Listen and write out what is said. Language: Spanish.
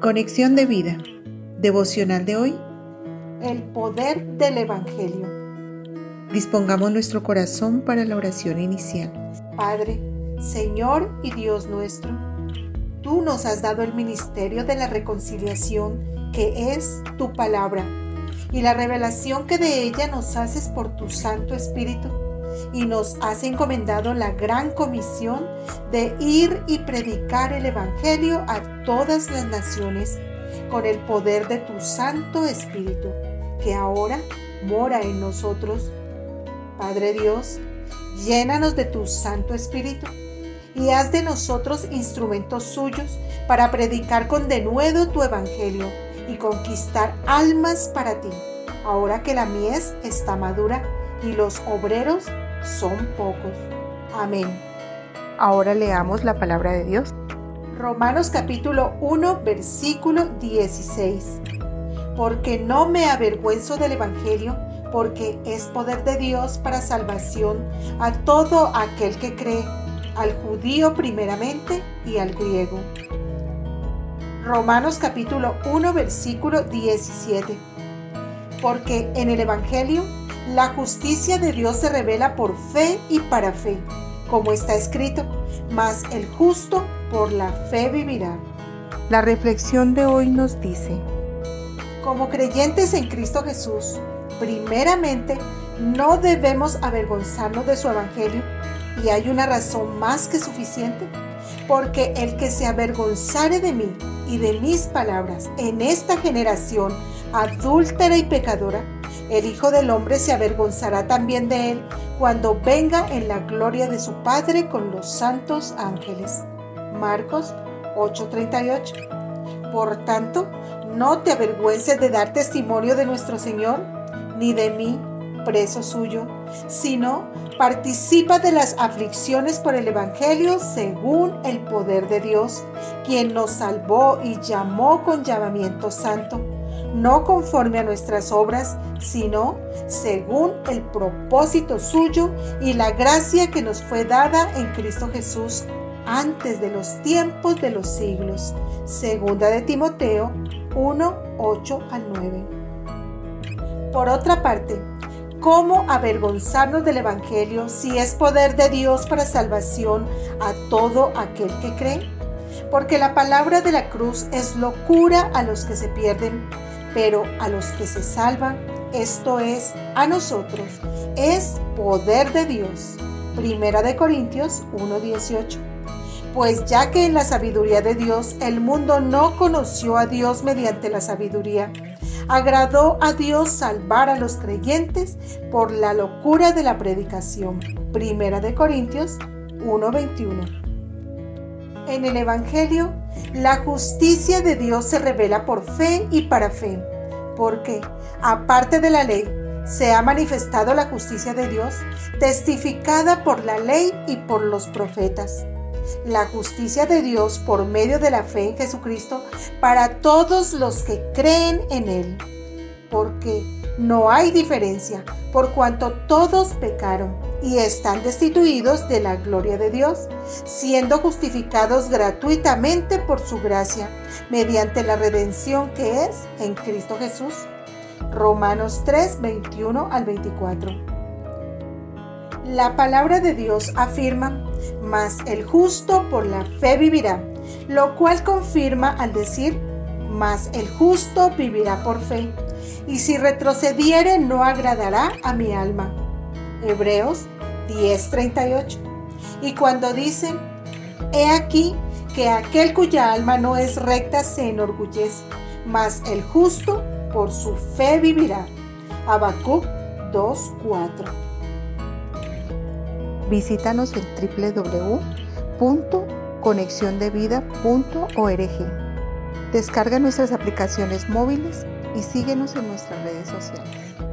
Conexión de vida. Devocional de hoy. El poder del Evangelio. Dispongamos nuestro corazón para la oración inicial. Padre, Señor y Dios nuestro, tú nos has dado el ministerio de la reconciliación, que es tu palabra, y la revelación que de ella nos haces por tu Santo Espíritu y nos has encomendado la gran comisión de ir y predicar el Evangelio a todas las naciones con el poder de tu Santo Espíritu, que ahora mora en nosotros. Padre Dios, llénanos de tu Santo Espíritu y haz de nosotros instrumentos suyos para predicar con denuedo tu Evangelio y conquistar almas para ti, ahora que la mies está madura y los obreros son pocos. Amén. Ahora leamos la palabra de Dios. Romanos capítulo 1 versículo 16. Porque no me avergüenzo del Evangelio, porque es poder de Dios para salvación a todo aquel que cree, al judío primeramente y al griego. Romanos capítulo 1 versículo 17. Porque en el Evangelio la justicia de Dios se revela por fe y para fe, como está escrito, mas el justo por la fe vivirá. La reflexión de hoy nos dice, como creyentes en Cristo Jesús, primeramente no debemos avergonzarnos de su Evangelio y hay una razón más que suficiente, porque el que se avergonzare de mí y de mis palabras en esta generación adúltera y pecadora, el Hijo del Hombre se avergonzará también de él cuando venga en la gloria de su Padre con los santos ángeles. Marcos 8:38. Por tanto, no te avergüences de dar testimonio de nuestro Señor, ni de mí, preso suyo, sino participa de las aflicciones por el Evangelio según el poder de Dios, quien nos salvó y llamó con llamamiento santo no conforme a nuestras obras, sino según el propósito suyo y la gracia que nos fue dada en Cristo Jesús antes de los tiempos de los siglos. Segunda de Timoteo 1, 8 al 9. Por otra parte, ¿cómo avergonzarnos del Evangelio si es poder de Dios para salvación a todo aquel que cree? Porque la palabra de la cruz es locura a los que se pierden pero a los que se salvan, esto es, a nosotros, es poder de Dios. Primera de Corintios 1:18. Pues ya que en la sabiduría de Dios el mundo no conoció a Dios mediante la sabiduría, agradó a Dios salvar a los creyentes por la locura de la predicación. Primera de Corintios 1:21. En el Evangelio, la justicia de Dios se revela por fe y para fe, porque, aparte de la ley, se ha manifestado la justicia de Dios, testificada por la ley y por los profetas. La justicia de Dios por medio de la fe en Jesucristo para todos los que creen en Él. Porque no hay diferencia, por cuanto todos pecaron y están destituidos de la gloria de Dios, siendo justificados gratuitamente por su gracia, mediante la redención que es en Cristo Jesús. Romanos 3, 21 al 24. La palabra de Dios afirma, mas el justo por la fe vivirá, lo cual confirma al decir, mas el justo vivirá por fe y si retrocediere no agradará a mi alma. Hebreos 10:38. Y cuando dicen, he aquí que aquel cuya alma no es recta se enorgullece, mas el justo por su fe vivirá. Habacuc 2:4. Visítanos en www.conexiondevida.org. Descarga nuestras aplicaciones móviles y síguenos en nuestras redes sociales.